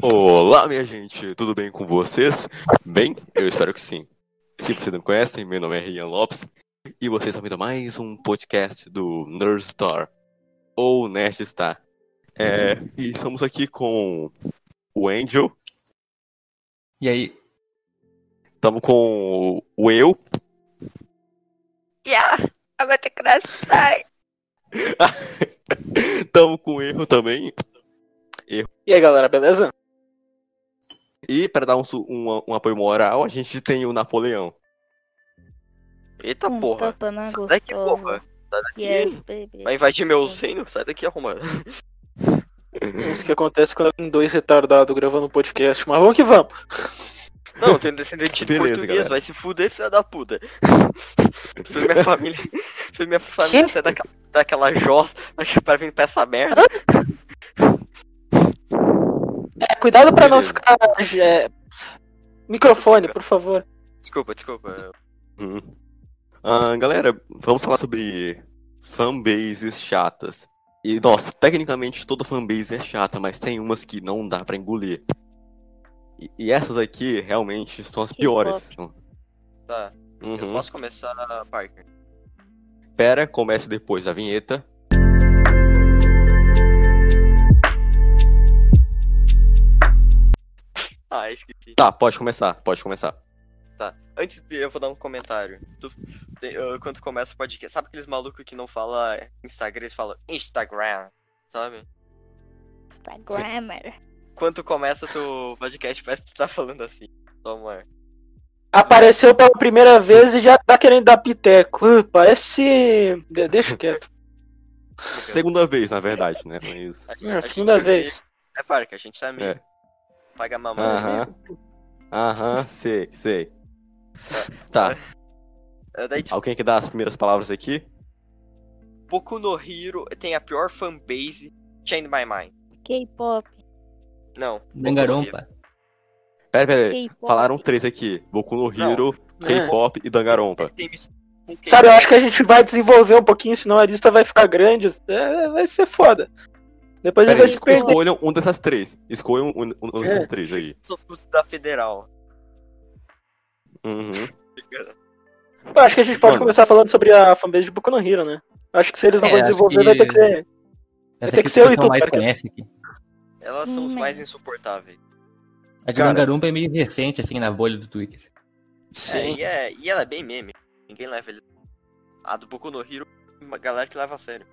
Olá, minha gente, tudo bem com vocês? Bem, eu espero que sim. Se vocês não me conhecem, meu nome é Rian Lopes e vocês estão vendo mais um podcast do Nerdstar ou Nerdstar. É, e estamos aqui com o Angel, E aí? estamos com o eu, Yeah, I'm at the side. estamos com o erro também. E aí, galera, beleza? E para dar um, um- um apoio moral, a gente tem o Napoleão. Eita Um porra. na Sai daqui, porra. Sai daqui. Yes, baby. Vai invadir meu reino? Sai daqui, arrumado. É Isso que acontece quando tem dois retardados gravando um podcast. Mas vamos que vamos. Não, tem descendente de Beleza, português, galera. vai se fuder, filha da puta. Fez minha família. Fez minha família sair daquela, daquela jossa pra vir pra essa merda. Cuidado pra não ficar. é, Microfone, por favor. Desculpa, desculpa. Hum. Ah, galera, vamos falar sobre fanbases chatas. E, nossa, tecnicamente toda fanbase é chata, mas tem umas que não dá pra engolir. E, e essas aqui realmente são as piores. Tá. Eu Uhum. posso começar, Parker? Pera, comece depois da vinheta. Ah, esqueci. Tá, pode começar, pode começar. Tá. Antes de eu vou dar um comentário. Tu, te- ah, quando começa o podcast, sabe aqueles malucos que não fala Instagram, eles falam Instagram, sabe? Instagrammer. Quando começa tu podcast, parece que tu tá falando assim. Toma. Apareceu pela primeira vez e já tá querendo dar piteco. Uh, parece. de- Deixa quieto. Segunda vez, na verdade, né? Mas. A gente- É, a a segunda vez. É, Parker, a gente tá amigo. É. Paga a mamãe. Aham. Aham, sei, sei. Tá, É, Daí, tipo, alguém que dá as primeiras palavras aqui? Boku no Hero tem a pior fanbase Chain My Mind. K-pop. Não. Dangarompa. Pera, pera, aí. K-pop. Falaram três aqui: Boku no Hero, K-pop e Dangarompa. Sabe, eu acho que a gente vai desenvolver um pouquinho, senão a lista vai ficar grande. É, vai ser foda. Depois a Pera vai se perder. escolham um dessas três. Escolham um, um dessas É. três aí. Sou da Federal. Uhum. Eu acho que a gente pode Mano. começar falando sobre a fanbase de Boku no Hero, né? Acho que se eles não É, vão desenvolver, que- vai ter que ser. Essa ter que ser mais Itubarca. conhece aqui. Elas são os mais insuportáveis. A de é meio recente, assim, na bolha do Twitter. É, Sim. e, é, e ela é bem meme. Ninguém leva ele. A do Boku no Hero, uma galera que leva a sério.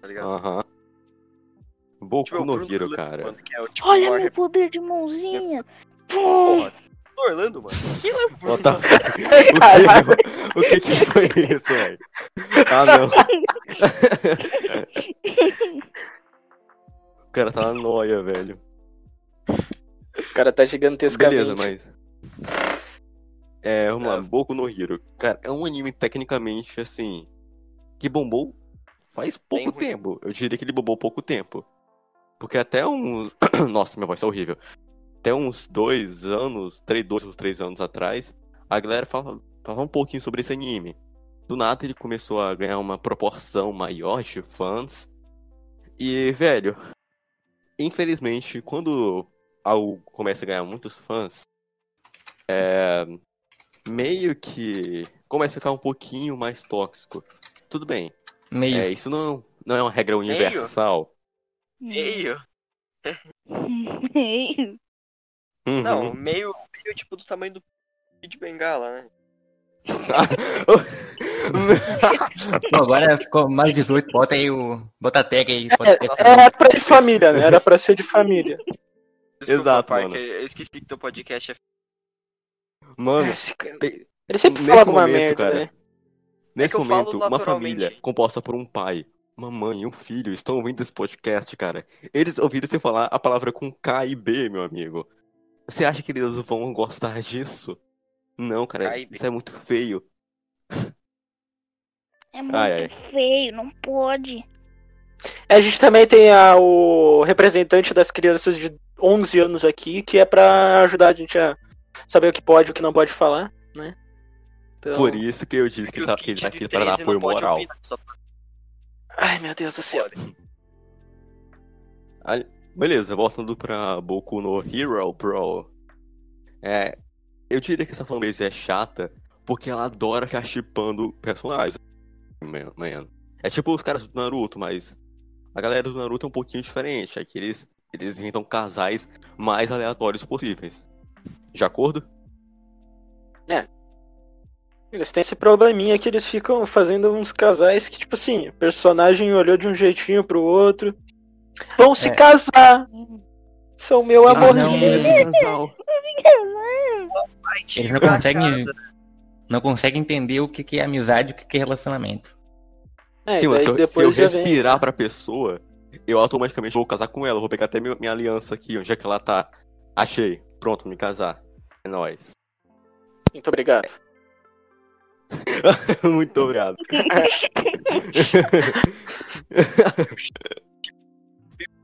Tá ligado? Aham. Boku Tipo, o no Bruno Hero, Orlando, cara. mano, que é o, tipo, Olha maior meu poder de mãozinha. Porra, do Orlando, mano. O Bruno the Orlando? O que, o que que foi isso, velho? Ah, não. O cara tá na noia, velho. O cara tá gigantescamente. Beleza, mas. É, vamos lá, Boku no Hero. Cara, é um anime tecnicamente assim. Que bombou faz pouco ruim. tempo. Eu diria que ele bombou pouco tempo. Porque até uns. Nossa, minha voz é horrível. Até uns dois anos, três, dois ou três anos atrás, a galera falava, falava um pouquinho sobre esse anime. Do nada ele começou a ganhar uma proporção maior de fãs. E, velho, infelizmente, quando algo começa a ganhar muitos fãs, é, meio que começa a ficar um pouquinho mais tóxico. Tudo bem, Meio. é, isso não, não é uma regra universal. Meio. Meio. Uhum. Não, meio, meio tipo do tamanho do Kid Bengala, né? Bom, agora ficou mais 18, bota aí o. Bota a tag aí. Bota É, era pra ser de família, né? Era pra ser de família. Desculpa, Exato, Parker, mano. Eu esqueci que teu podcast é. Mano, tem- Ele sempre Nesse fala alguma momento, merda, cara, né? Nesse que eu momento, uma família composta por um pai, uma mãe e um filho estão ouvindo esse podcast, cara. Eles ouviram você falar a palavra com K e B, meu amigo. Você acha que eles vão gostar disso? Não, cara, isso é muito feio. É muito Ai, ai. feio, não pode. A gente também tem a- o representante das crianças de 11 anos aqui, que é pra ajudar a gente a saber o que pode e o que não pode falar, né? Então... Por isso que eu disse que, os ele tá, que ele tá aqui para dar 13 apoio moral. opinar, só Ai, meu Deus do céu. Beleza, voltando pra Boku no Hero, bro. É, eu diria que essa fanbase é chata porque ela adora ficar chipando personagens. Man, man. É tipo os caras do Naruto, mas a galera do Naruto é um pouquinho diferente. É que eles, eles inventam casais mais aleatórios possíveis. De acordo? Eles têm esse probleminha que eles ficam fazendo uns casais que, tipo assim, o personagem olhou de um jeitinho pro outro. Vão se É. casar! São meu Ah, amorzinho. não. Esse casal. Eles não conseguem, não conseguem entender o que que é amizade e o que que é relacionamento. É, Sim, mas se eu, se eu já vem- respirar pra pessoa, eu automaticamente vou casar com ela. Vou pegar até minha, minha aliança aqui, onde é que ela tá. Achei. Pronto, me casar. É nóis. Muito obrigado. Muito obrigado.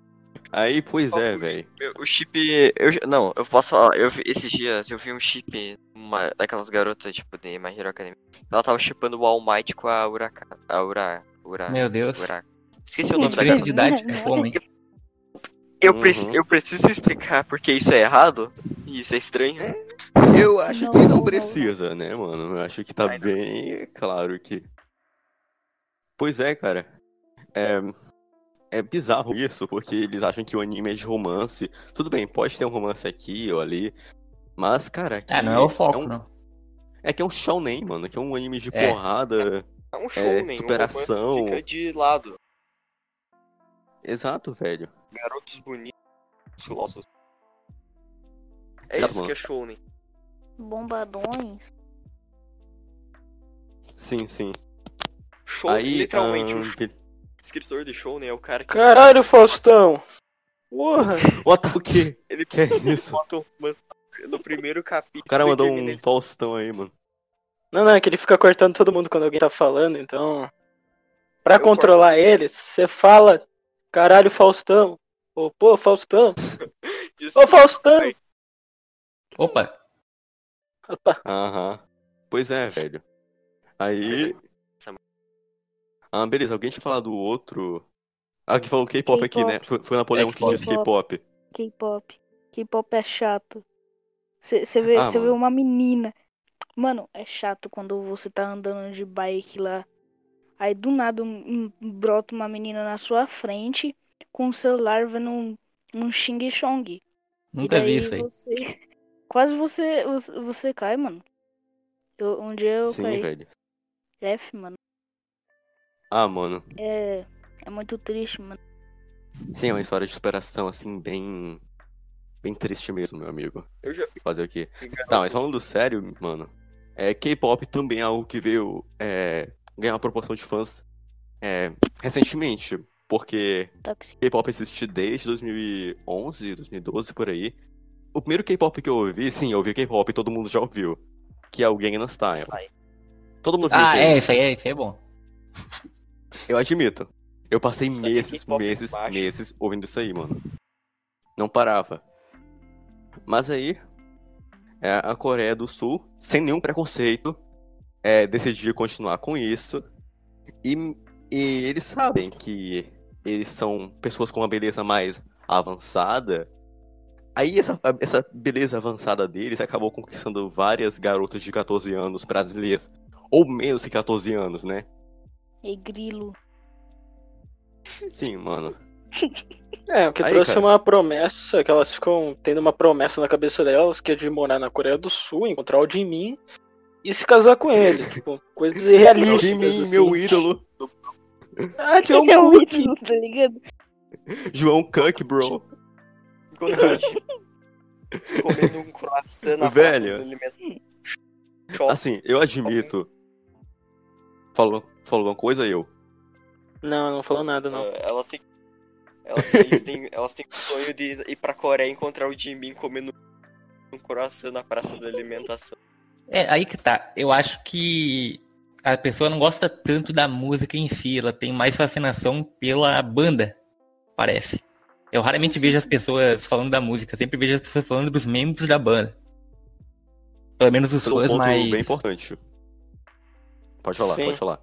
Aí, pois é, velho. O chip. Eu, não, eu posso falar. Eu, esses dias eu vi um chip uma, daquelas garotas, tipo, de My Hero Academia. Ela tava chipando o All Might com a Uraka. A Ura. Ura. Meu Deus. Uraka. Esqueci o nome da garota. de idade, como, hein? Eu, Uhum. preci- eu preciso explicar porque isso é errado. Isso é estranho. Eu acho Não, que não, não não. precisa, né, mano? Eu acho que tá Ai, bem claro que. Pois é, cara. É. É bizarro isso, porque eles acham que o anime é de romance. Tudo bem, pode ter um romance aqui ou ali. Mas, cara, Ah, não é o foco, um- não. É que é um shounen, mano. Que é um anime de É. porrada. É um show, É, superação. Um fica de lado. Exato, velho. Garotos bonitos, musculosos. É Exato, isso que é show, né? Bombadões. Sim, sim. Show, Aí, literalmente, sh- be- escritor de show, né? É o cara que Caralho, Faustão! Porra! What the- o quê? ele Que é isso? um no primeiro capítulo. O cara mandou um ele- Faustão aí, mano. Não, não, é que ele fica cortando todo mundo quando alguém tá falando, então. Pra Eu controlar eles, você fala, caralho, Faustão. Ô, pô, Faustão. Ô, Faustão! Opa, Opa, Aham. Pois é, velho. Aí. Ah, beleza. Alguém tinha falado do outro. Ah, que falou K-pop aqui, né? Foi, foi o Napoleão que K-pop. disse K-pop. K-pop. K-pop é chato. Você vê, Ah, vê uma menina. Mano, é chato quando você tá andando de bike lá. Aí do nada um, um- brota uma menina na sua frente com o celular vendo um, um Xing Chong. nunca vi isso aí. Você, quase você, você, você cai, mano. Eu, um dia eu Sim, caí. velho. F, mano. Ah, mano. É, é muito triste, mano. Sim, é uma história de superação, assim, bem. Bem triste mesmo, meu amigo. Eu já Fazer o quê? fui Tá, mas falando sério, mano. É, K-pop também é algo que veio é, ganhar uma proporção de fãs é, recentemente. Porque. K-pop existe desde 2011, 2012, por aí. O primeiro K-pop que eu ouvi, sim, eu ouvi K-pop, todo mundo já ouviu. Que é o Gangnam Style. Todo mundo viu Ah, é, isso aí, é- isso aí é bom. Eu admito. Eu passei Isso aí é meses, meses, meses ouvindo isso aí, mano. Não parava. Mas aí, é, a Coreia do Sul, sem nenhum preconceito, é, decidiu continuar com isso. E, e eles sabem que eles são pessoas com uma beleza mais avançada. Aí essa, essa beleza avançada deles acabou conquistando várias garotas de 14 anos brasileiras. Ou menos que 14 anos, né? E grilo. Sim, mano. É, o que Aí, trouxe cara. uma promessa, que elas ficam tendo uma promessa na cabeça delas, que é de morar na Coreia do Sul, encontrar o Jimin e se casar com ele. tipo, coisas irrealistas. Jimin, assim. meu ídolo. Ah, John Ele é um Cook. ídolo, tá ligado? João Cook, bro. Comendo um croissant na Velho. Assim, eu admito. Falou, falou alguma coisa eu? Não, não falou nada, não. Ah, elas têm, elas têm, elas têm o sonho de ir pra Coreia e encontrar o Jimin comendo um croissant na praça da alimentação. É, aí que tá. Eu acho que a pessoa não gosta tanto da música em si, ela tem mais fascinação pela banda, parece. Eu raramente vejo as pessoas falando da música, sempre vejo as pessoas falando dos membros da banda. Pelo menos os é um fãs ponto mais. bem importante. Pode falar, Sim. pode falar.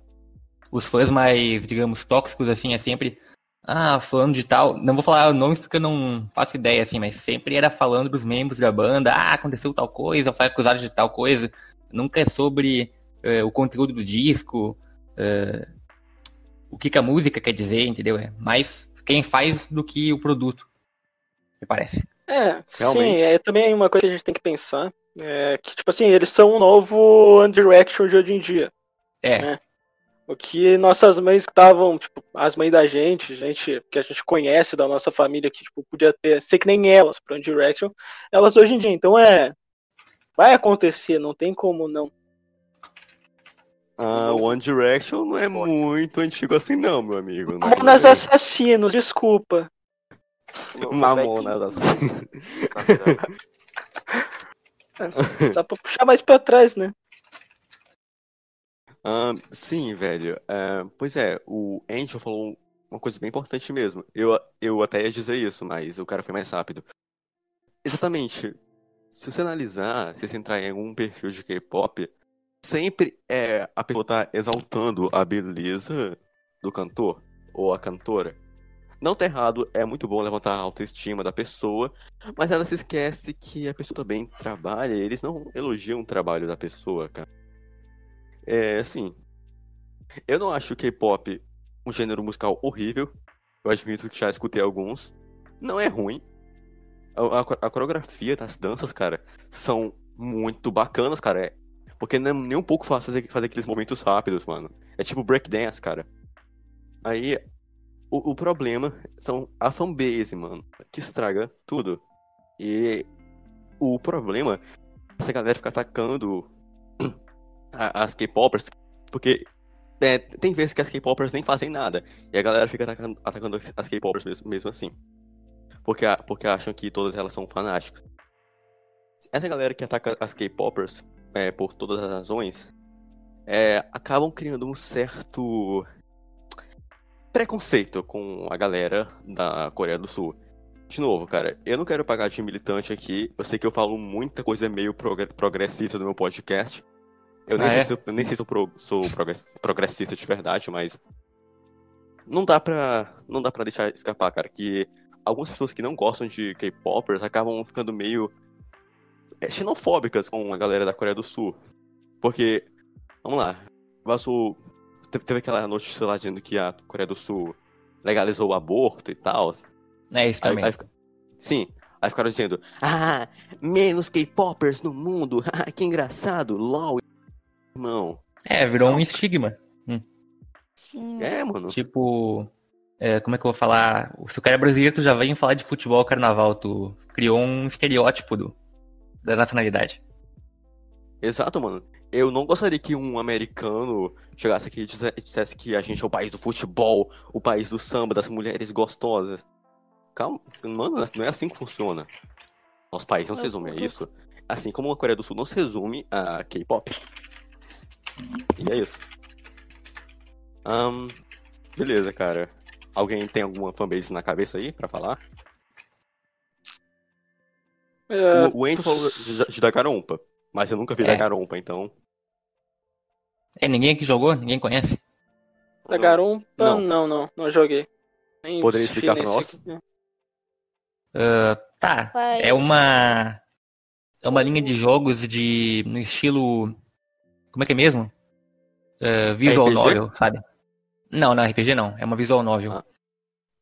Os fãs mais, digamos, tóxicos, assim, é sempre. Ah, falando de tal. Não vou falar nomes porque eu não faço ideia, assim, mas sempre era falando dos membros da banda. Ah, aconteceu tal coisa, foi acusado de tal coisa. Nunca é sobre eh, o conteúdo do disco, eh, o que, que a música quer dizer, entendeu? É mais quem faz do que o produto, me parece. É, sim, Realmente. é também uma coisa que a gente tem que pensar. É que, tipo assim, eles são um novo One Direction de hoje em dia. É, O que nossas mães que estavam, tipo, as mães da gente, gente que a gente conhece da nossa família, que tipo, podia ter, ser que nem elas pro One Direction, elas hoje em dia. Então é. Vai acontecer, não tem como não. Ah, One Direction não é muito antigo assim não, meu amigo. Mamonas sei. Assassinos, desculpa. Mamonas Assassinas. Dá pra puxar mais pra trás, né? Sim, velho. Pois é, o Angel falou uma coisa bem importante mesmo. Eu, eu até ia dizer isso, mas o cara foi mais rápido. Exatamente. Se você analisar, se você entrar em algum perfil de K-pop, sempre é a pessoa tá exaltando a beleza do cantor ou a cantora. Não tá errado, é muito bom levantar a autoestima da pessoa, mas ela se esquece que a pessoa também trabalha, eles não elogiam o trabalho da pessoa, cara. É, assim, eu não acho o K-pop um gênero musical horrível. Eu admito que já escutei alguns. Não é ruim. A, a- a coreografia das danças, cara, são muito bacanas, cara. É- porque não é nem um pouco fácil fazer, fazer aqueles movimentos rápidos, mano. É tipo breakdance, cara. Aí, o, o problema são a fanbase, mano, que estraga tudo. E o problema é essa galera ficar atacando as K-popers, porque é, tem vezes que as K-popers nem fazem nada, e a galera fica atacando, atacando as K-popers mesmo, mesmo assim. Porque, porque acham que todas elas são fanáticas. Essa galera que ataca as K-popers é, por todas as razões, é, acabam criando um certo preconceito com a galera da Coreia do Sul. De novo, cara, eu não quero pagar de militante aqui. Eu sei que eu falo muita coisa meio progre- progressista no meu podcast. Eu nem, Ah, sei, é? se eu, nem sei se eu pro- sou progress- progressista de verdade, mas. Não dá pra. Não dá pra deixar escapar, cara, que algumas pessoas que não gostam de K-popers acabam ficando meio é, xenofóbicas com a galera da Coreia do Sul. Porque, vamos lá, vazou. Teve, aquela notícia lá dizendo que a Coreia do Sul legalizou o aborto e tal. É isso também. aí sim, aí ficaram dizendo, ah, menos K-popers no mundo, que engraçado, lol, irmão. É, virou um Não. estigma. Sim. É, mano. Tipo, é, como é que eu vou falar? Se o cara é brasileiro, tu já vem falar de futebol, carnaval, tu criou um estereótipo do, da nacionalidade. Exato, mano. Eu não gostaria que um americano chegasse aqui e disse- dissesse que a gente é o país do futebol, o país do samba, das mulheres gostosas. Calma, mano, não é assim que funciona. Nosso país não se resume a isso. Assim como a Coreia do Sul não se resume a K-pop. E é isso. Ahn, beleza, cara. Alguém tem alguma fanbase na cabeça aí pra falar? É, O, o falou de, de Danganronpa, mas eu nunca vi É. Danganronpa, então. É, ninguém aqui jogou? Ninguém conhece? da Garumpa, Não. não, não, não, joguei. Nem Poderia explicar pra nesse- Ah, tá. Vai. É uma. É uma linha de jogos de. no estilo. Como é que é mesmo? Ah, visual RPG? novel, sabe? Não, não, RPG não. É uma visual novel. Ah,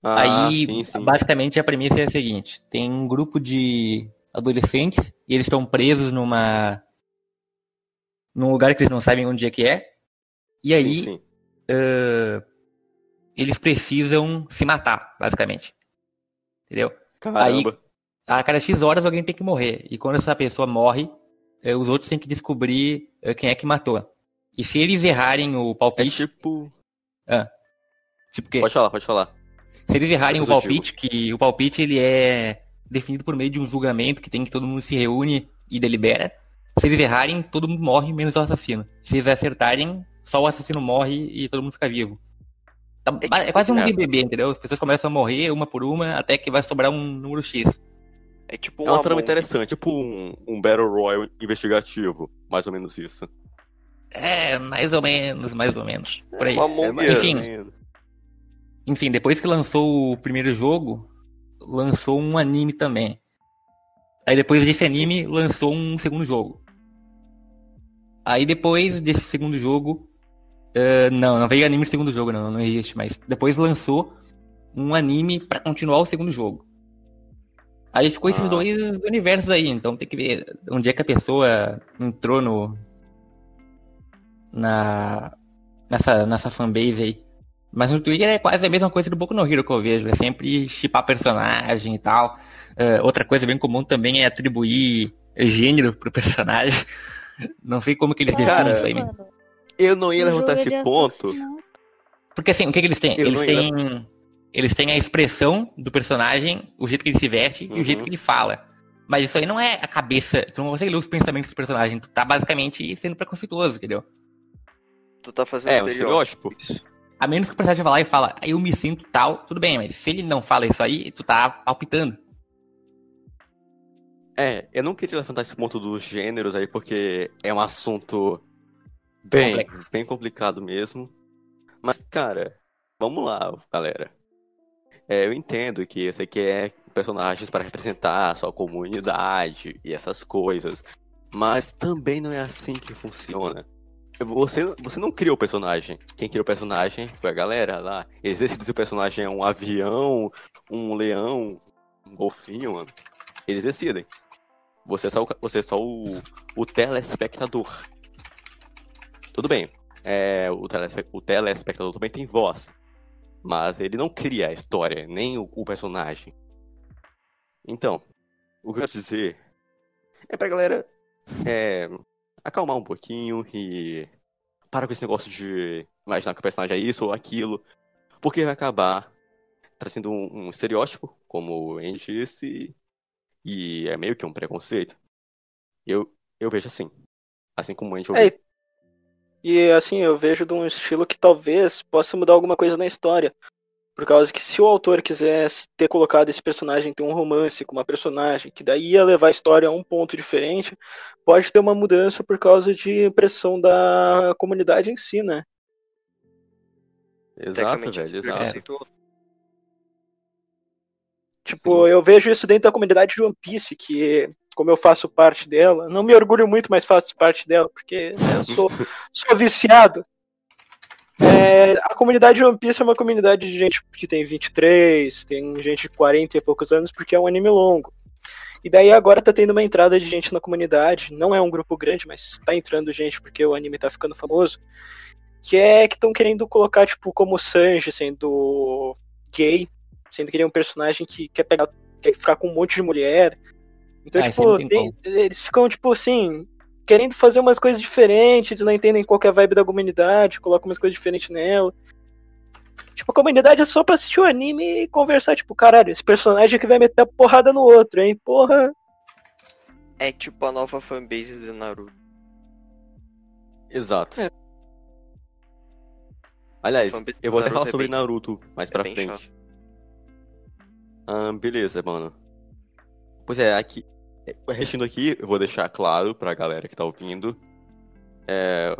Ah, Aí, sim, sim. basicamente, a premissa é a seguinte: tem um grupo de adolescentes e eles estão presos numa. num lugar que eles não sabem onde é que é. E aí, Sim, ah, eles precisam se matar, basicamente. Entendeu? Caramba. A cada X horas alguém tem que morrer. E quando essa pessoa morre, os outros têm que descobrir eh, quem é que matou. E se eles errarem o É palpite. tipo. tipo que, Pode falar, pode falar. se eles errarem o palpite, que o palpite ele é definido por meio de um julgamento que tem que todo mundo se reúne e delibera. Se eles errarem, todo mundo morre, menos o assassino. Se eles acertarem, só o assassino morre e todo mundo fica vivo. Tá- É É quase um. BBB, entendeu? As pessoas começam a morrer uma por uma até que vai sobrar um número X. É tipo um É uma trama Among. interessante, tipo um, um Battle Royale investigativo. Mais ou menos isso. É, mais ou menos, mais ou menos. Por aí. Um Among é Enfim. Enfim, depois que lançou o primeiro jogo, lançou um anime também. Aí depois desse anime, lançou um segundo jogo. Aí depois desse segundo jogo. Uh, não, não veio anime no segundo jogo, não, não existe, mas depois lançou um anime para continuar o segundo jogo. Aí ficou esses Ah. dois universos aí, então tem que ver onde é que a pessoa entrou no. Na. Nessa, nessa fanbase aí. Mas no Twitter é quase a mesma coisa do Boku no Hero que eu vejo. É sempre chipar personagem e tal. Uh, outra coisa bem comum também é atribuir gênero pro personagem. Não sei como que eles Cara, definem isso aí. Mano, Eu não ia levantar é esse de ponto. assassinato. Porque assim, o que, que eles têm? Eu Eles têm. Eles têm a expressão do personagem, o jeito que ele se veste e o jeito Uhum. que ele fala. Mas isso aí não é a cabeça. Tu não consegue ler os pensamentos do personagem. Tu tá basicamente sendo preconceituoso, entendeu? Tu tá fazendo É, um estereótipo. estereótipo. A menos que o personagem vá lá e fala, "Ah, eu me sinto tal, tudo bem, mas se ele não fala isso aí, tu tá palpitando. É, eu não queria levantar esse ponto dos gêneros aí, porque é um assunto bem, Complexo. bem complicado mesmo. Mas, cara, vamos lá, galera. É, eu entendo que você quer personagens para representar a sua comunidade e essas coisas. Mas também não é assim que funciona. Você, você não criou o personagem. Quem criou o personagem foi a galera lá. Eles decidem se o personagem é um avião, um leão, um golfinho, mano. Eles decidem. Você é só, o, você é só o, o telespectador. Tudo bem. É, o, telespe, o telespectador também tem voz. Mas ele não cria a história, nem o, o personagem. Então, o que eu quero dizer é pra galera é, acalmar um pouquinho e para com esse negócio de imaginar que o personagem é isso ou aquilo. Porque vai acabar trazendo um, um estereótipo, como o Andy disse, e é meio que um preconceito. Eu, eu vejo assim. Assim como o Andy É, e assim, eu vejo de um estilo que talvez possa mudar alguma coisa na história. Por causa que se o autor quisesse ter colocado esse personagem ter um romance com uma personagem, que daí ia levar a história a um ponto diferente, pode ter uma mudança por causa de pressão da comunidade em si, né? Exato, velho, exato. preconceito- Tipo, eu vejo isso dentro da comunidade de One Piece, que, como eu faço parte dela, não me orgulho muito, mas faço parte dela, porque né, eu sou, sou viciado. É, a comunidade de One Piece é uma comunidade de gente que tem 23, tem gente de 40 e poucos anos, porque é um anime longo. E daí agora tá tendo uma entrada de gente na comunidade, não é um grupo grande, mas tá entrando gente porque o anime tá ficando famoso, que é que estão querendo colocar, tipo, como Sanji sendo gay, sendo que ele é um personagem que quer pegar, quer ficar com um monte de mulher. Então, Ah, tipo, tem tem- eles ficam, tipo, assim, querendo fazer umas coisas diferentes, eles não entendem qual que é a vibe da comunidade, colocam umas coisas diferentes nela. Tipo, a comunidade é só pra assistir o anime e conversar, tipo, caralho, esse personagem aqui vai meter a porrada no outro, hein? Porra. É tipo a nova fanbase do Naruto. Exato. É. Aliás, eu vou até falar é sobre bem- Naruto mais é pra frente. Ah, beleza, mano. Pois é, aqui. Restando aqui, eu vou deixar claro pra galera que tá ouvindo. É,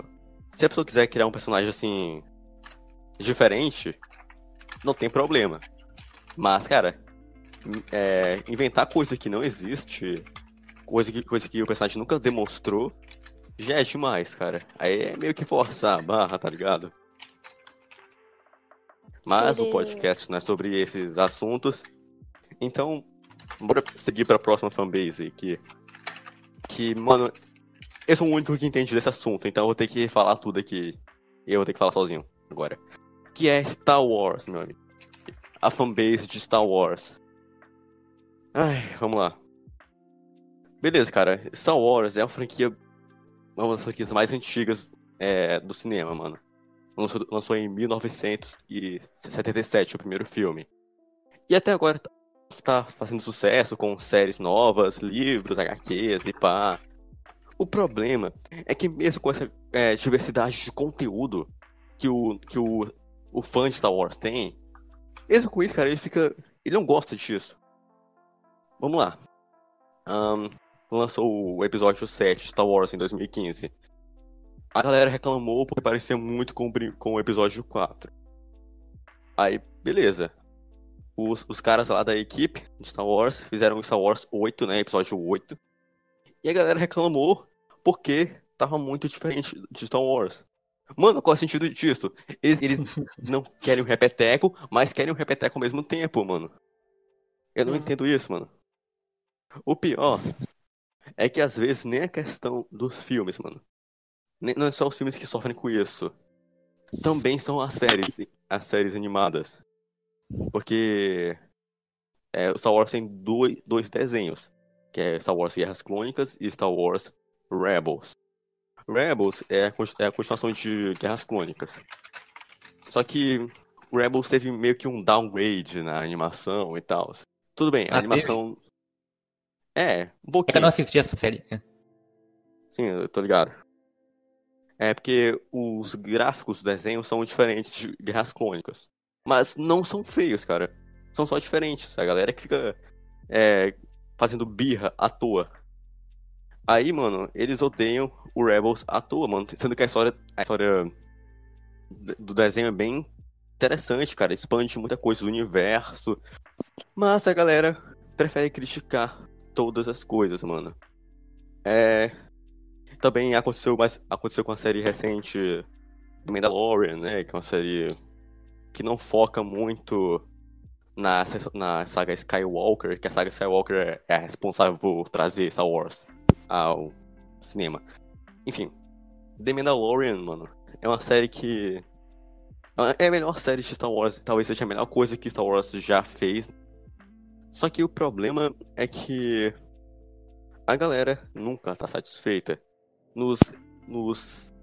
se a pessoa quiser criar um personagem assim. diferente, não tem problema. Mas, cara, in- é, inventar coisa que não existe, coisa que, coisa que o personagem nunca demonstrou, já é demais, cara. Aí é meio que forçar a barra, tá ligado? Mas o podcast não é sobre esses assuntos. Então, bora seguir pra próxima fanbase aqui. Que, mano, eu sou o único que entende desse assunto, então eu vou ter que falar tudo aqui. Eu vou ter que falar sozinho agora. Que é Star Wars, meu amigo. A fanbase de Star Wars. Ai, vamos lá. Beleza, cara. Star Wars é uma franquia. Uma das franquias mais antigas é, do cinema, mano. Lançou, lançou em 1977 o primeiro filme. E até agora tá, fazendo sucesso com séries novas, livros, HQs e pá. O problema é que mesmo com essa é, diversidade de conteúdo que o, que o, o fã de Star Wars tem, mesmo com isso, cara, ele fica. Ele não gosta disso. Vamos lá. Ahn, lançou o episódio 7 de Star Wars em 2015. A galera reclamou porque parecia muito com, com o episódio 4. Aí, beleza. Os, os caras lá da equipe de Star Wars fizeram Star Wars 8, né? Episódio 8. E a galera reclamou porque tava muito diferente de Star Wars. Mano, qual é o sentido disso? Eles, eles não querem um repeteco, mas querem um repeteco ao mesmo tempo, mano. Eu não Uhum. entendo isso, mano. O pior é que às vezes nem a questão dos filmes, mano. Nem- não é só os filmes que sofrem com isso. Também são as séries, as séries animadas. Porque é, Star Wars tem dois, dois desenhos, que é Star Wars Guerras Clônicas e Star Wars Rebels. Rebels é a, é a continuação de Guerras Clônicas. Só que Rebels teve meio que um downgrade na animação e tal. Tudo bem, a Ah, animação. É, um É que eu pouquinho. não assisti essa série. né? Sim, eu tô ligado. É porque os gráficos do desenho são diferentes de Guerras Clônicas. Mas não são feios, cara. São só diferentes. A galera que fica é, fazendo birra à toa. Aí, mano, eles odeiam o Rebels à toa, mano. Sendo que a história, a história do desenho é bem interessante, cara. Expande muita coisa do universo. Mas a galera prefere criticar todas as coisas, mano. É. Também aconteceu, mas aconteceu com a série recente do Mandalorian, né? Que é uma série que não foca muito na, na saga Skywalker, que a saga Skywalker é, é responsável por trazer Star Wars ao cinema. Enfim, The Mandalorian, mano, é uma série que. É a melhor série de Star Wars, talvez seja a melhor coisa que Star Wars já fez. Só que o problema é que a galera nunca tá satisfeita. Nos, nos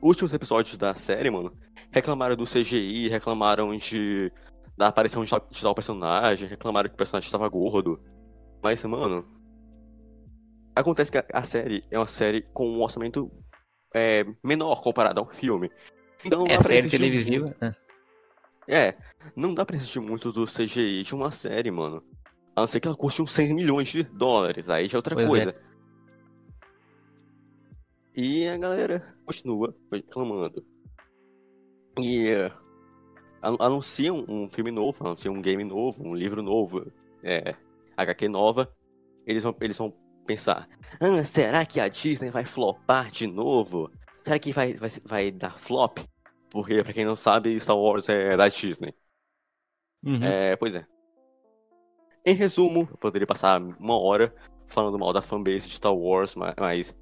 últimos episódios da série, mano, reclamaram do CGI, reclamaram de da aparição de tal, de tal personagem, reclamaram que o personagem estava gordo. Mas, mano, acontece que a, a série é uma série com um orçamento é, menor comparado a um filme. Então não É dá pra série televisiva. né? é, não dá pra exigir muito do CGI de uma série, mano. A não ser que ela custe uns 100 milhões de dólares, aí já é outra Pois é. coisa. E a galera continua reclamando. E anu- anunciam um filme novo, anunciam um game novo, um livro novo, é, HQ nova. Eles vão, eles vão pensar: ah, será que a Disney vai flopar de novo? Será que vai, vai, vai dar flop? Porque, pra quem não sabe, Star Wars é da Disney. Uhum. É, pois é. Em resumo, eu poderia passar uma hora falando mal da fanbase de Star Wars, ma- mas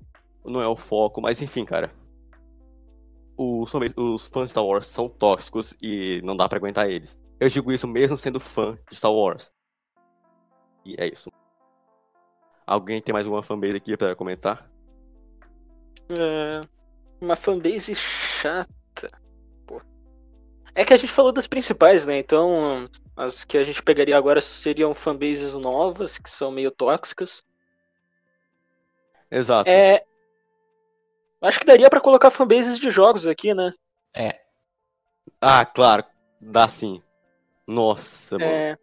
não é o foco. Mas enfim, cara. Os, os fãs de Star Wars são tóxicos e não dá pra aguentar eles. Eu digo isso mesmo sendo fã de Star Wars. E é isso. Alguém tem mais alguma fanbase aqui pra comentar? É, uma fanbase chata. Pô. É que a gente falou das principais, né? Então, as que a gente pegaria agora seriam fanbases novas, que são meio tóxicas. Exato. É. Acho que daria pra colocar fanbases de jogos aqui, né? Ah, claro. Dá sim. Nossa, mano. É.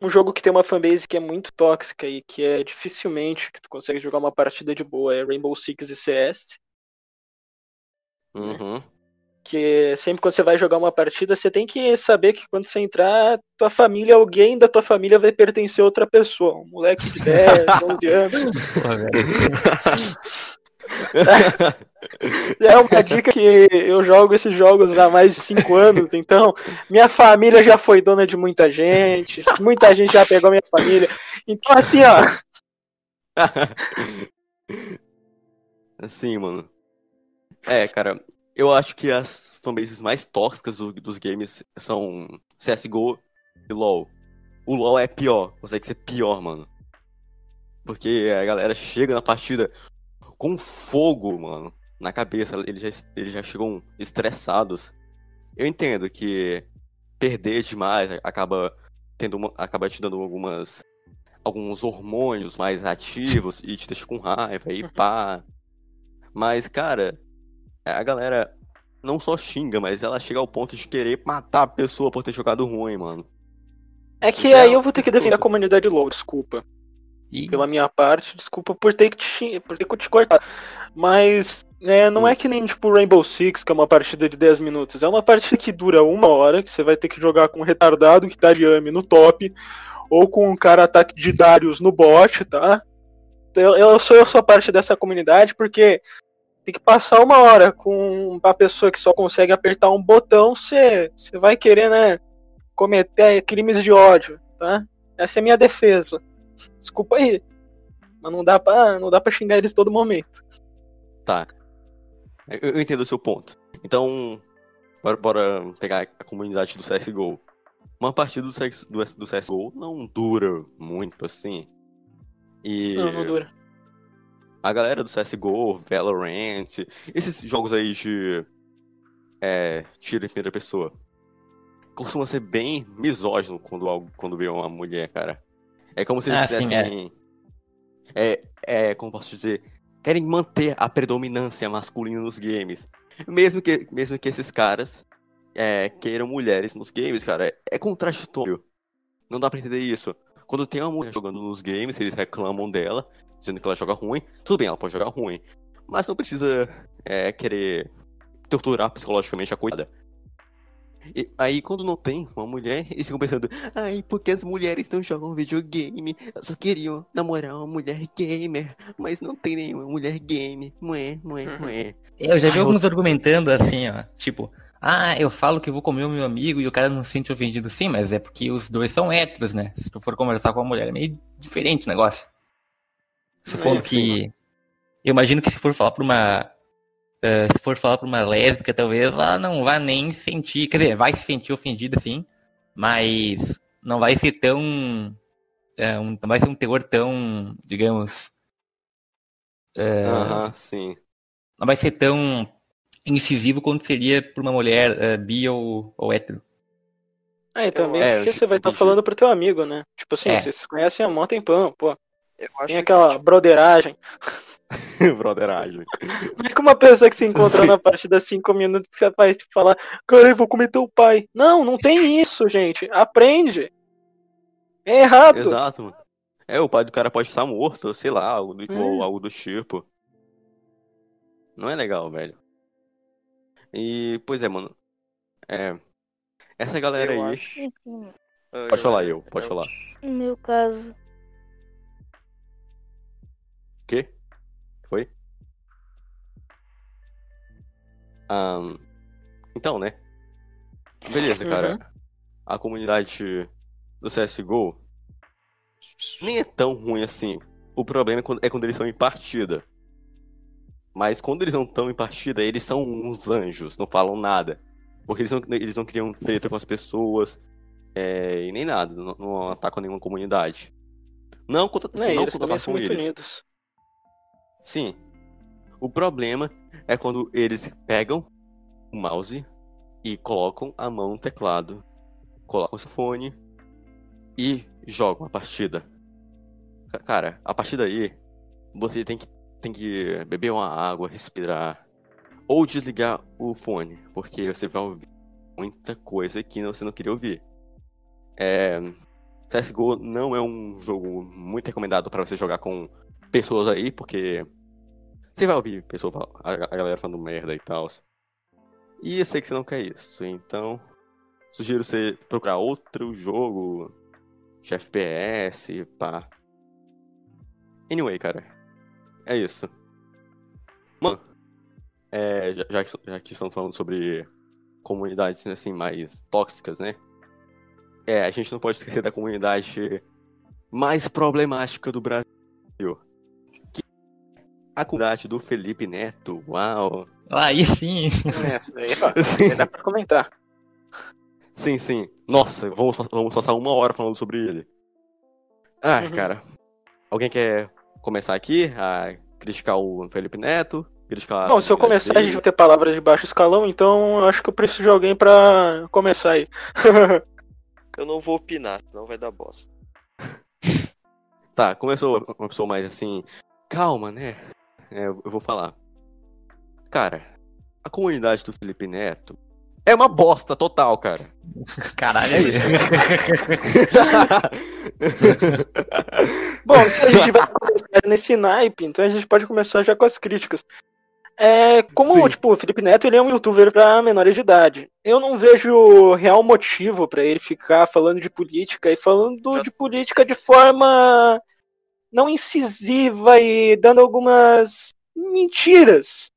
Um jogo que tem uma fanbase que é muito tóxica e que é dificilmente que tu consegue jogar uma partida de boa é Rainbow Six e CS. Uhum. que sempre quando você vai jogar uma partida, você tem que saber que quando você entrar, tua família, alguém da tua família vai pertencer a outra pessoa. Um moleque de 10, 11 anos. É uma dica que eu jogo esses jogos há mais de 5 anos, então minha família já foi dona de muita gente, muita gente já pegou minha família. Então assim, ó, Assim, mano. É, cara, eu acho que as fanbases mais tóxicas do- dos games são CSGO e LoL. O LoL é pior, consegue ser pior, mano. Porque a galera chega na partida com fogo, mano, na cabeça. Eles já, eles já chegam estressados. Eu entendo que perder demais acaba tendo uma- acaba te dando algumas alguns hormônios mais ativos e te deixa com raiva e pá. Mas, cara, a galera não só xinga, mas ela chega ao ponto de querer matar a pessoa por ter jogado ruim, mano. é que aí eu vou ter que defender a comunidade LoL, desculpa. E Pela minha parte, desculpa por ter que te, por ter que te cortar. Mas É, não é que nem tipo Rainbow Six, que é uma partida de 10 minutos. É uma partida que dura uma hora, que você vai ter que jogar com um retardado que tá de Yami no top, ou com um cara ataque de Darius no bot, tá? Eu, eu sou eu sou parte dessa comunidade porque tem que passar uma hora com uma pessoa que só consegue apertar um botão, você você vai querer, né, cometer crimes de ódio, tá? Essa é a minha defesa. Desculpa aí. Mas não dá pra, não dá pra xingar eles todo momento. Tá. Eu, eu entendo o seu ponto. Então, bora, bora pegar a comunidade do CSGO. Uma partida do, CS, do, do CSGO não dura muito assim. E Não, não dura. a galera do CSGO, Valorant, esses jogos aí de é, tiro em primeira pessoa, costuma ser bem misógino quando, quando vê uma mulher, cara. É como se eles Ah, sim, quisessem. é. é, como posso dizer? Querem manter a predominância masculina nos games. Mesmo que, mesmo que esses caras é, queiram mulheres nos games, cara, é, é contraditório. Não dá pra entender isso. Quando tem uma mulher jogando nos games, eles reclamam dela, dizendo que ela joga ruim. Tudo bem, ela pode jogar ruim. Mas não precisa é, querer torturar psicologicamente a coitada. E aí, quando não tem uma mulher, eles ficam pensando: ai, porque as mulheres não jogam videogame? Eu só queriam namorar uma mulher gamer, mas não tem nenhuma mulher game. Mué, mué, Uhum. mué. Eu já vi Ai, alguns argumentando assim, ó. Tipo, ah, eu falo que vou comer o meu amigo e o cara não se sente ofendido. Sim, mas é porque os dois são héteros, né? Se tu for conversar com a mulher, é meio diferente o negócio. For sim. que. Eu imagino que se for falar pra uma. Eh, se for falar pra uma lésbica, talvez ela não vá nem sentir. Quer dizer, vai se sentir ofendida, sim. Mas não vai ser tão. eh, um- não vai ser um teor tão, digamos. eh, Aham, sim. não vai ser tão incisivo quanto seria pra uma mulher eh, bi ou, ou hétero. Ah, e também É, porque você vai estar entendi. falando pro teu amigo, né? Tipo assim, É. vocês se conhecem há mó tempão, pô. Eu acho Tem que, aquela tipo, broderagem. Broderagem. Não é que uma pessoa que se encontrou na partida 5 minutos que você faz, tipo, falar, cara, eu vou comer teu pai. Não, não tem isso, gente. Aprende. É errado. Exato, mano. É, o pai do cara pode estar morto, sei lá, algo do, ou algo do tipo. Não é legal, velho. E, pois é, mano. É. Essa galera eu aí. acho. Pode falar, eu, pode falar. no meu caso, Quê? Foi? Ahn, então, né? Beleza, cara. Uhum. A comunidade do CSGO nem é tão ruim assim. O problema é quando, é quando eles são em partida. Mas quando eles não estão em partida, eles são uns anjos, não falam nada. Porque eles não, eles não criam treta com as pessoas é, e nem nada, não, não atacam nenhuma comunidade. Não contra, Né, não eles contra também são com muito eles. unidos. Sim. O problema é quando eles pegam o mouse e colocam a mão no teclado, colocam o fone e jogam a partida. Ca- Cara, a partir daí, você tem que, tem que beber uma água, respirar, ou desligar o fone, porque você vai ouvir muita coisa que você não queria ouvir. É, CSGO não é um jogo muito recomendado para você jogar com pessoas aí, porque você vai ouvir pessoa, a, a galera falando merda e tal. E eu sei que você não quer isso, então sugiro você procurar outro jogo de FPS, pá. Anyway, cara, é isso. Mano, é, já, já, que- já que estamos falando sobre comunidades assim mais tóxicas, né? É, a gente não pode esquecer da comunidade mais problemática do Brasil. A do Felipe Neto. Uau! Aí sim. É, Essa daí, ó, aí dá pra comentar. Sim, sim. Nossa, vamos, vamos passar uma hora falando sobre ele. Ah, Uhum. cara. Alguém quer começar aqui a criticar o Felipe Neto? Criticar Bom, se eu começar, a gente dele? vai ter palavras de baixo escalão, então eu acho que eu preciso de alguém pra começar aí. Eu não vou opinar, senão vai dar bosta. Tá, começou uma pessoa mais assim. Calma, né? É, eu vou falar. Cara, a comunidade do Felipe Neto é uma bosta total, cara. Caralho. É isso. Bom, se a gente vai começar nesse naipe, então a gente pode começar já com as críticas. É, como, Sim. tipo, o Felipe Neto, ele é um youtuber pra menores de idade. Eu não vejo real motivo pra ele ficar falando de política e falando Já- de política de forma não incisiva e dando algumas mentiras.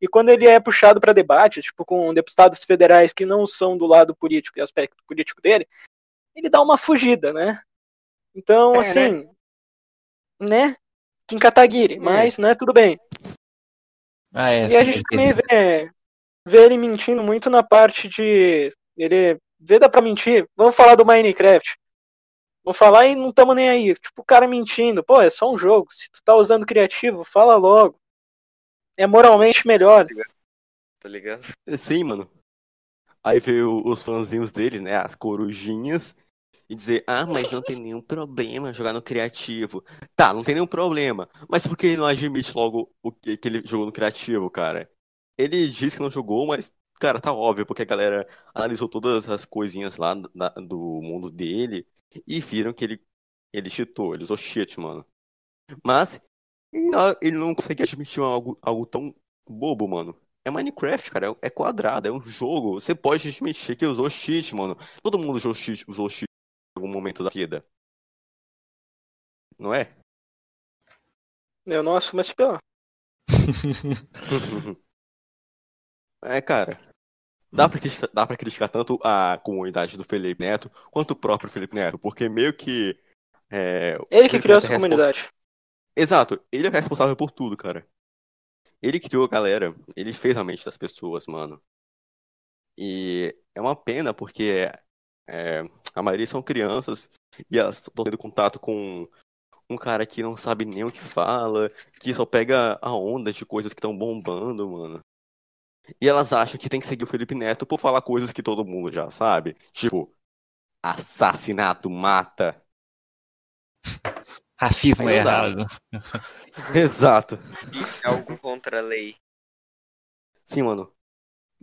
E quando ele é puxado pra debate, tipo, com deputados federais que não são do lado político e aspecto político dele, ele dá uma fugida, né? Então, É, assim, né? Kim Kataguiri, mas, né, tudo bem. Ah, é. E a gente também vê, vê ele mentindo muito na parte de. Ele vê dá pra mentir. Vamos falar do Minecraft. Vou falar e não tamo nem aí. Tipo, o cara mentindo. Pô, é só um jogo. Se tu tá usando criativo, fala logo. É moralmente melhor. Tá ligado? Sim, mano. Aí veio os fãzinhos dele, né? As corujinhas. E dizer, ah, mas não tem nenhum problema jogar no criativo. Tá, não tem nenhum problema. Mas por que ele não admite logo o que, que ele jogou no criativo, cara? Ele disse que não jogou, mas, cara, tá óbvio, porque a galera analisou todas as coisinhas lá da- do mundo dele e viram que ele, ele cheatou, ele usou cheat, mano. Mas ele não, ele não consegue admitir algo, algo tão bobo, mano. É Minecraft, cara. É é quadrado, é um jogo. Você pode admitir que usou cheat, mano. Todo mundo usou cheat, usou cheat em algum momento da vida. Não é? Eu não assumo esse pior. É, cara. Dá pra, criticar, dá pra criticar tanto a comunidade do Felipe Neto quanto o próprio Felipe Neto, porque meio que. É, Ele que criou essa é comunidade. Exato, ele é responsável por tudo, cara. Ele criou a galera, ele fez a mente das pessoas, mano. E é uma pena porque é, a maioria são crianças e elas estão tendo contato com um cara que não sabe nem o que fala, que só pega a onda de coisas que estão bombando, mano. E elas acham que tem que seguir o Felipe Neto por falar coisas que todo mundo já sabe. Tipo, assassinato mata. Racismo é errado. Exato. E é algo contra a lei. Sim, mano.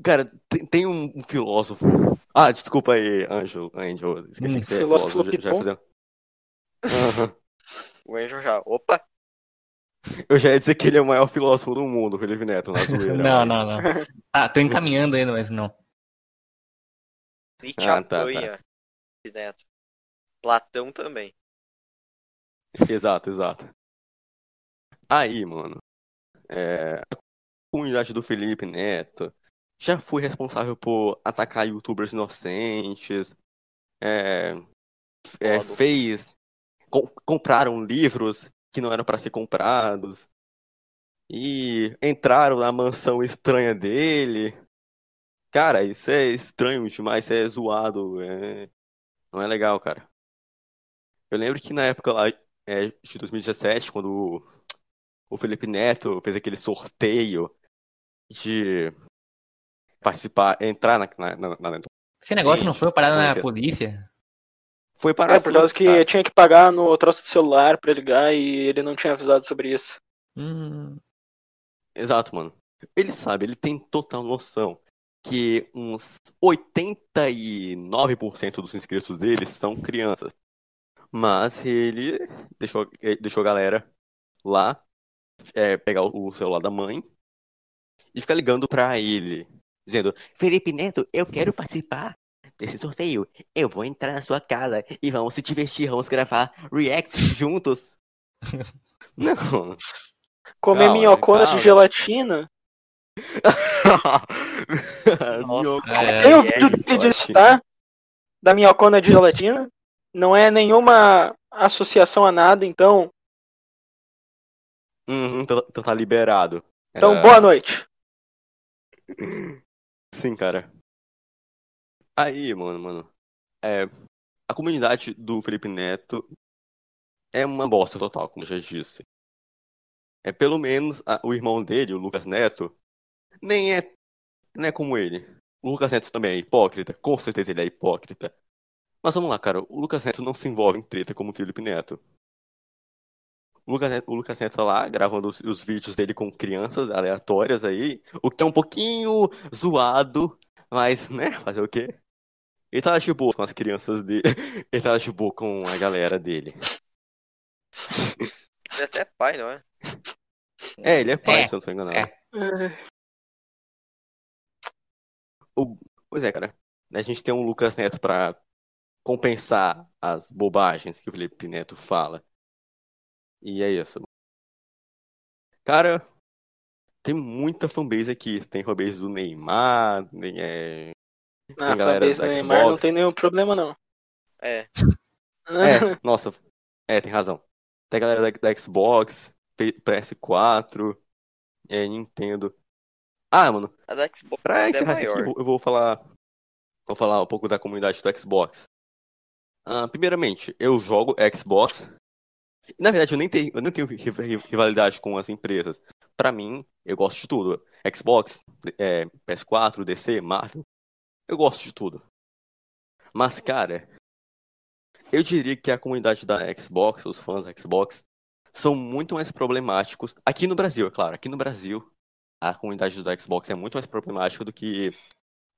Cara, tem, tem um um filósofo. Ah, desculpa aí, Angel. Angel. Esqueci Hum, que você é filósofo filósofo. Já, já fazer... Aham. O Angel já. Opa! Eu já ia dizer que ele é o maior filósofo do mundo, Felipe Neto, na zoeira. Não, mas- não, não. Ah, tô encaminhando ainda, mas não. Nietzsche Ah, tá, apanha. Neto. Platão também. Exato, exato. Aí, mano, é, a comunidade do Felipe Neto já foi responsável por atacar youtubers inocentes, é, é, fez, com- compraram livros que não eram para ser comprados e entraram na mansão estranha dele. Cara, isso é estranho demais, isso é zoado, é- não é legal, cara. Eu lembro que na época lá é, de 2017, quando o, Felipe Neto fez aquele sorteio de participar, entrar na, na, na- na- Esse negócio não foi parado na Polícia. Foi para É, por causa que tinha que pagar no troço do celular pra ligar e ele não tinha avisado sobre isso. Hum, Exato, mano. Ele sabe, ele tem total noção que uns 89% dos inscritos dele são crianças. Mas ele deixou, eh, deixou a galera lá é, pegar o celular da mãe e ficar ligando pra ele, dizendo: Felipe Neto, eu quero participar desse sorteio. Eu vou entrar na sua casa e vamos se divertir, vamos gravar reacts juntos. Não. Comer calma. de gelatina. Nossa, É, Tem o é, vídeo é, dele disso, tá? Da minhocona de gelatina. Não é nenhuma associação a nada, então. Uhum, então, então tá liberado. Então, É, boa noite. Sim, cara. Aí, mano, mano. É, a comunidade do Felipe Neto é uma bosta total, como já disse. É pelo menos a- o irmão dele, o Lucas Neto, nem é, não é como ele. O Lucas Neto também é hipócrita, com certeza ele é hipócrita. Mas vamos lá, cara, o Lucas Neto não se envolve em treta como o Felipe Neto. O Lucas Neto, o Lucas Neto tá lá gravando os, os vídeos dele com crianças aleatórias aí, o que é um pouquinho zoado, mas, né, fazer o quê? Ele tá de boa com as crianças dele, ele tá de boa com a galera dele. Ele é até pai, não é? É, ele é pai, É, se eu não tô enganado. é. É, O- Pois é, cara. A gente tem um Lucas Neto pra compensar as bobagens que o Felipe Neto fala. E é isso. Cara, tem muita fanbase aqui. Tem fanbase do Neymar, é, Na Tem galera do Neymar não Xbox. tem nenhum problema, não. É. É, nossa, é, tem razão. Tem a galera da, da Xbox, P- PS4, é, Nintendo. Ah, mano, A da Xbox pra é encerrar isso aqui, eu vou falar, vou falar um pouco da comunidade do Xbox. Ah, primeiramente, eu jogo Xbox. Na verdade, eu nem tenho, eu nem tenho ri- ri- rivalidade com as empresas. Pra mim, eu gosto de tudo. Xbox, é, PS4, DC, Marvel. Eu gosto de tudo. Mas, cara, eu diria que a comunidade da Xbox, os fãs da Xbox, são muito mais problemáticos. Aqui no Brasil, é claro. Aqui no Brasil, a comunidade do Xbox é muito mais problemática do que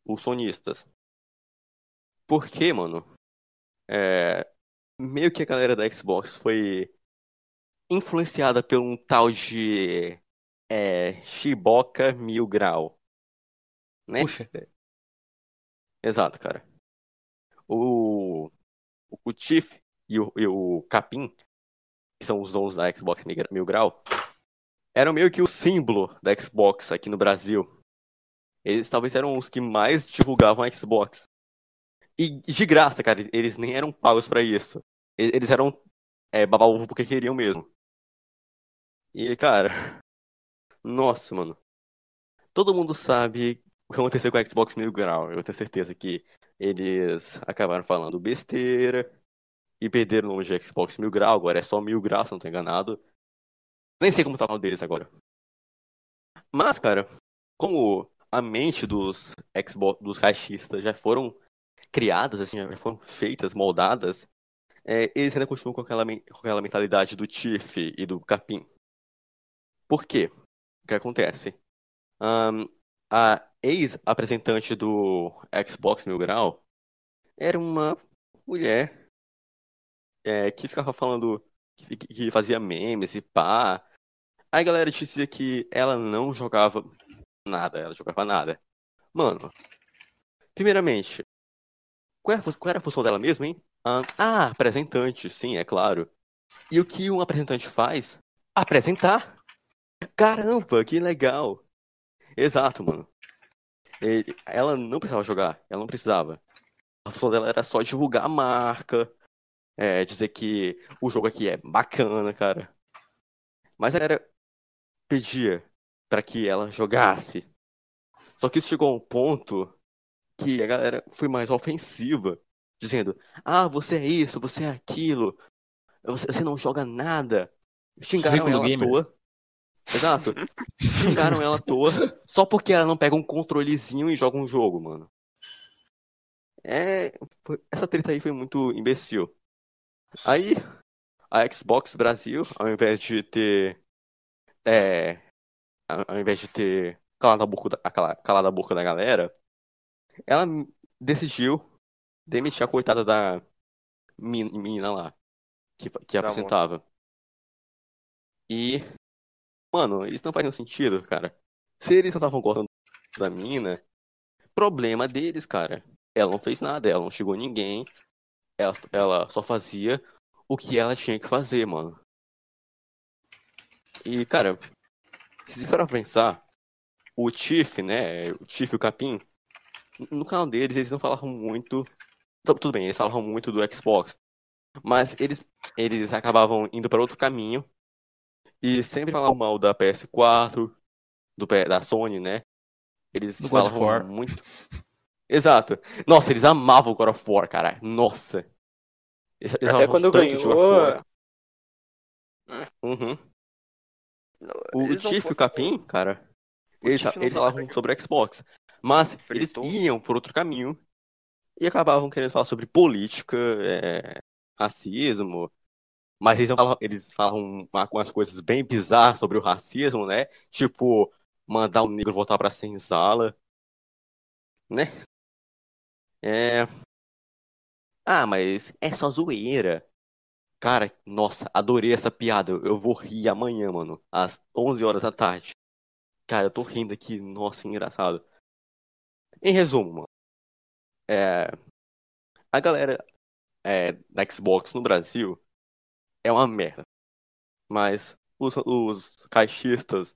os sonistas. Porque, mano, é, meio que a galera da Xbox foi influenciada por um tal de é, Shiboka Mil Grau. Né? Puxa, Exato, cara. O, o Tiff e o, e o Capim, que são os donos da Xbox Mil Grau, eram meio que o símbolo da Xbox aqui no Brasil. Eles talvez eram os que mais divulgavam a Xbox. E de graça, cara, eles nem eram pagos pra isso. Eles eram é, baba-ovo porque queriam mesmo. E, cara, nossa, mano. Todo mundo sabe o que aconteceu com a Xbox Mil Grau. Eu tenho certeza que eles acabaram falando besteira e perderam o nome de Xbox Mil Grau. Agora é só Mil Grau, se não tô enganado. Nem sei como tá o nome deles agora. Mas, cara, como a mente dos Xbox, dos caixistas já foram criadas, assim, já foram feitas, moldadas, é, eles ainda continuam com aquela, com aquela mentalidade do Tiff e do Capim. Por quê? O que acontece? Ahn, a ex-apresentante do Xbox Mil Grau era uma mulher é, que ficava falando que, que fazia memes e pá. Aí a galera dizia que ela não jogava nada, ela jogava nada. Mano, primeiramente, qual era, a fu- qual era a função dela mesmo, hein? Ah, apresentante, sim, é claro. E o que um apresentante faz? Apresentar. Caramba, que legal. Exato, mano. Ele- ela não precisava jogar, ela não precisava. A função dela era só divulgar a marca, é, dizer que o jogo aqui é bacana, cara. Mas a galera pedia pra que ela jogasse. Só que isso chegou a um ponto que a galera foi mais ofensiva, dizendo: Ah, você é isso, você é aquilo, você, você não joga nada. Xingaram ela à toa. Exato. Xingaram ela à toa só porque ela não pega um controlezinho e joga um jogo, mano. É. Essa treta aí foi muito imbecil. Aí, a Xbox Brasil, ao invés de ter. É. Ao invés de ter calado a boca da, cala- calado a boca da galera, ela decidiu demitir a coitada da men- menina lá, que, que apresentava. E. Mano, isso não faz nenhum sentido, cara. Se eles não estavam gostando da mina, problema deles, cara. Ela não fez nada, ela não chegou a ninguém. Ela, ela só fazia o que ela tinha que fazer, mano. E, cara, se for pensar, o Tiff, né? O Tiff e o Capim, no canal deles, eles não falavam muito. Tu- Tudo bem, eles falavam muito do Xbox. Mas eles, eles acabavam indo para outro caminho. E sempre falavam mal da PS4, do, da Sony, né? Eles Do God of falavam War. muito. Exato. Nossa, eles amavam o God of War, cara. Nossa. Eles, eles Até quando ganhou. War. Uhum. O Eles Tiff e o Capim, cara, O eles, eles falavam legal. sobre o Xbox. Mas eles Fritou. iam por outro caminho e acabavam querendo falar sobre política, é, racismo. Mas eles, não falavam, eles falavam uma- umas coisas bem bizarras sobre o racismo, né? Tipo, mandar um negro voltar pra senzala, né? É. Ah, mas é só zoeira. Cara, nossa, adorei essa piada. Eu eu vou rir amanhã, mano, às 11 horas da tarde. Cara, eu tô rindo aqui, nossa, engraçado. Em resumo, mano. É. A galera é, da Xbox no Brasil é uma merda. Mas os, os caixistas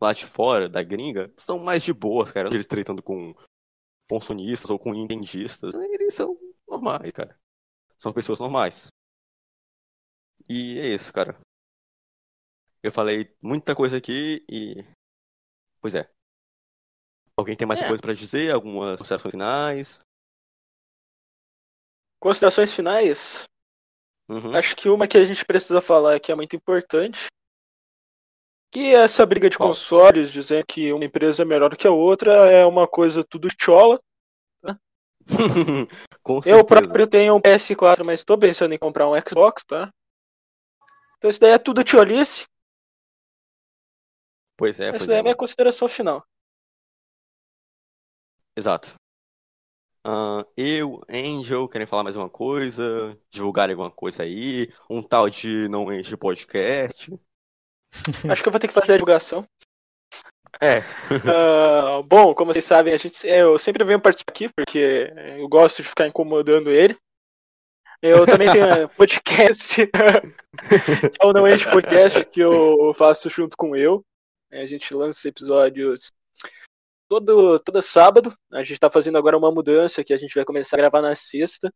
lá de fora, da gringa, são mais de boas, cara. Eles tratando com consumistas ou com entendistas. Eles são normais, cara. São pessoas normais. E é isso, cara. Eu falei muita coisa aqui e. Pois é. Alguém tem mais É. coisa pra dizer? Algumas considerações finais? Considerações finais? Uhum. Acho que uma que a gente precisa falar que é muito importante. Que é essa briga de Qual? consoles, dizendo que uma empresa é melhor que a outra, é uma coisa tudo chola. Com Eu próprio tenho um PS4, mas tô pensando em comprar um Xbox, tá? Então isso daí é tudo tiolice. Pois é, pois Essa daí é é. a minha consideração final. Exato. Ah, eu, Angel, querem falar mais uma coisa? Divulgar alguma coisa aí? Um tal de não enche podcast? Acho que eu vou ter que fazer a divulgação. É. Ah, bom, como vocês sabem, a gente, eu sempre venho participar aqui porque eu gosto de ficar incomodando ele. Eu também tenho um podcast, que é o Não Enche Podcast, que eu faço junto com eu. A gente lança episódios todo, todo sábado. A gente tá fazendo agora uma mudança que a gente vai começar a gravar na sexta.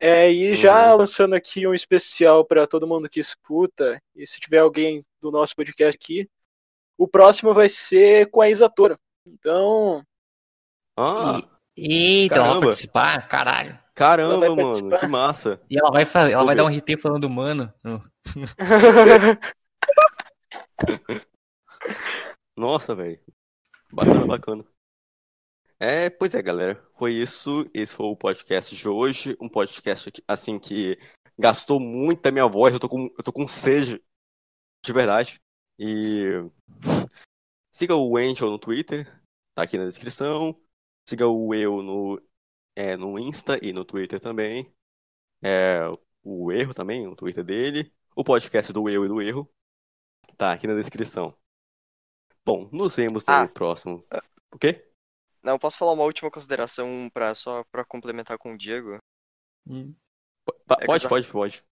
É, e já lançando aqui um especial para todo mundo que escuta, e se tiver alguém do nosso podcast aqui, o próximo vai ser com a Isatora. Então, Ah, Eita, ela vai Caramba. participar? Caralho. caramba, Ela vai mano, participar. que massa. E ela vai, fazer, ela Vou vai ver. dar um RT falando, mano. Nossa, velho. Bacana, bacana. É, pois é, galera. Foi isso. Esse foi o podcast de hoje. Um podcast assim que gastou muito da minha voz. Eu tô com, eu tô com sede. De verdade. E siga o Angel no Twitter. Tá aqui na descrição. Siga o eu no, é, no Insta e no Twitter também. É, o Erro também, o Twitter dele. O podcast do Eu e do Erro. Tá aqui na descrição. Bom, nos vemos no Ah. próximo. O quê? Não, eu posso falar uma última consideração pra, só pra complementar com o Diego? Pa- É que Pode, pode, pode.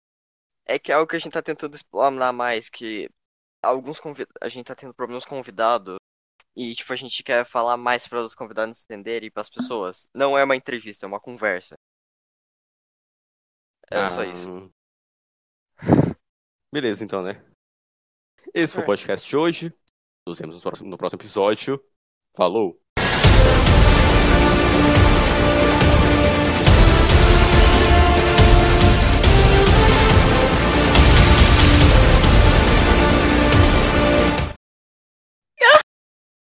É que é algo que a gente tá tentando explorar mais, que alguns convid... a gente tá tendo problemas com convidado e tipo a gente quer falar mais para os convidados entenderem e para as pessoas. Não é uma entrevista, é uma conversa. É só isso. Ah. Beleza, então, né? Esse foi o É. podcast de hoje. Nos vemos no próximo, episódio. Falou!